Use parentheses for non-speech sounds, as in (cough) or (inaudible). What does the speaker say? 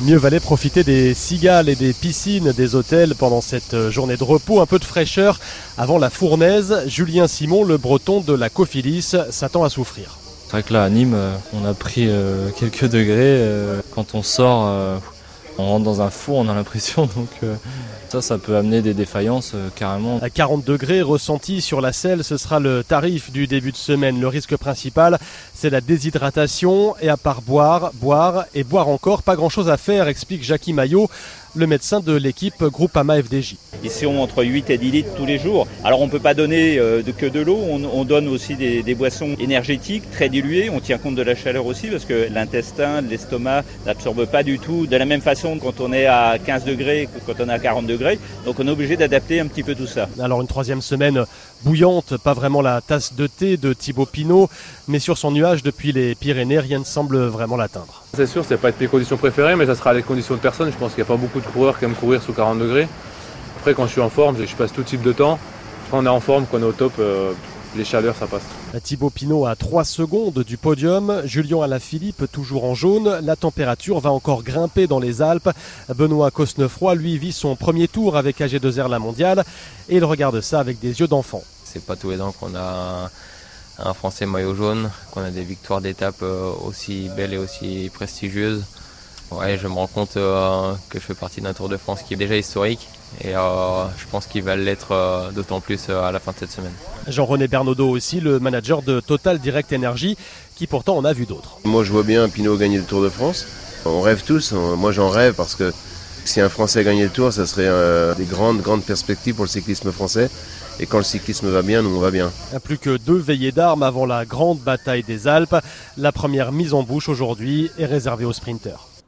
Mieux valait profiter des cigales et des piscines des hôtels pendant cette journée de repos, un peu de fraîcheur avant la fournaise. Julien Simon, le breton de la Cophilis, s'attend à souffrir. C'est vrai que là à Nîmes, euh, on a pris euh, quelques degrés. euh, Quand on sort, euh, on rentre dans un four, on a l'impression. (laughs) Donc euh, ça, ça peut amener des défaillances euh, carrément. À 40 degrés ressentis sur la selle, ce sera le tarif du début de semaine. Le risque principal, c'est la déshydratation. Et à part boire, boire et boire encore, pas grand-chose à faire, explique Jackie Maillot, le médecin de l'équipe Groupama FDJ. Ils sont entre 8 et 10 litres tous les jours. Alors on ne peut pas donner euh, que de l'eau, on, on donne aussi des, des boissons énergétiques très diluées. On tient compte de la chaleur aussi parce que l'intestin, l'estomac n'absorbe pas du tout de la même façon quand on est à 15 degrés que quand on est à 40 degrés. Donc on est obligé d'adapter un petit peu tout ça. Alors une troisième semaine bouillante, pas vraiment la tasse de thé de Thibaut Pinot, mais sur son nuage depuis les Pyrénées, rien ne semble vraiment l'atteindre. C'est sûr, c'est pas être mes conditions préférées, mais ça sera les conditions de personne. Je pense qu'il n'y a pas beaucoup de coureurs qui aiment courir sous 40 degrés. Après, quand je suis en forme, je passe tout type de temps. Quand on est en forme, quand on est au top, euh, les chaleurs, ça passe. Thibaut Pinot à 3 secondes du podium, Julien Alaphilippe toujours en jaune, la température va encore grimper dans les Alpes. Benoît Cosnefroy, lui, vit son premier tour avec AG2R la mondiale et il regarde ça avec des yeux d'enfant. C'est pas tous les ans qu'on a un, Français maillot jaune, qu'on a des victoires d'étape euh, aussi belles et aussi prestigieuses. Ouais, je me rends compte euh, que je fais partie d'un Tour de France qui est déjà historique et euh, je pense qu'il va l'être euh, d'autant plus à la fin de cette semaine. Jean-René Bernaudot aussi, le manager de Total Direct Energy, qui pourtant en a vu d'autres. Moi, je vois bien Pinot gagner le Tour de France. On rêve tous. on- Moi, j'en rêve parce que si un Français gagnait le Tour, ça serait euh, des grandes, grandes perspectives pour le cyclisme français. Et quand le cyclisme va bien, nous, on va bien. Plus que deux veillées d'armes avant la grande bataille des Alpes. La première mise en bouche aujourd'hui est réservée aux sprinteurs.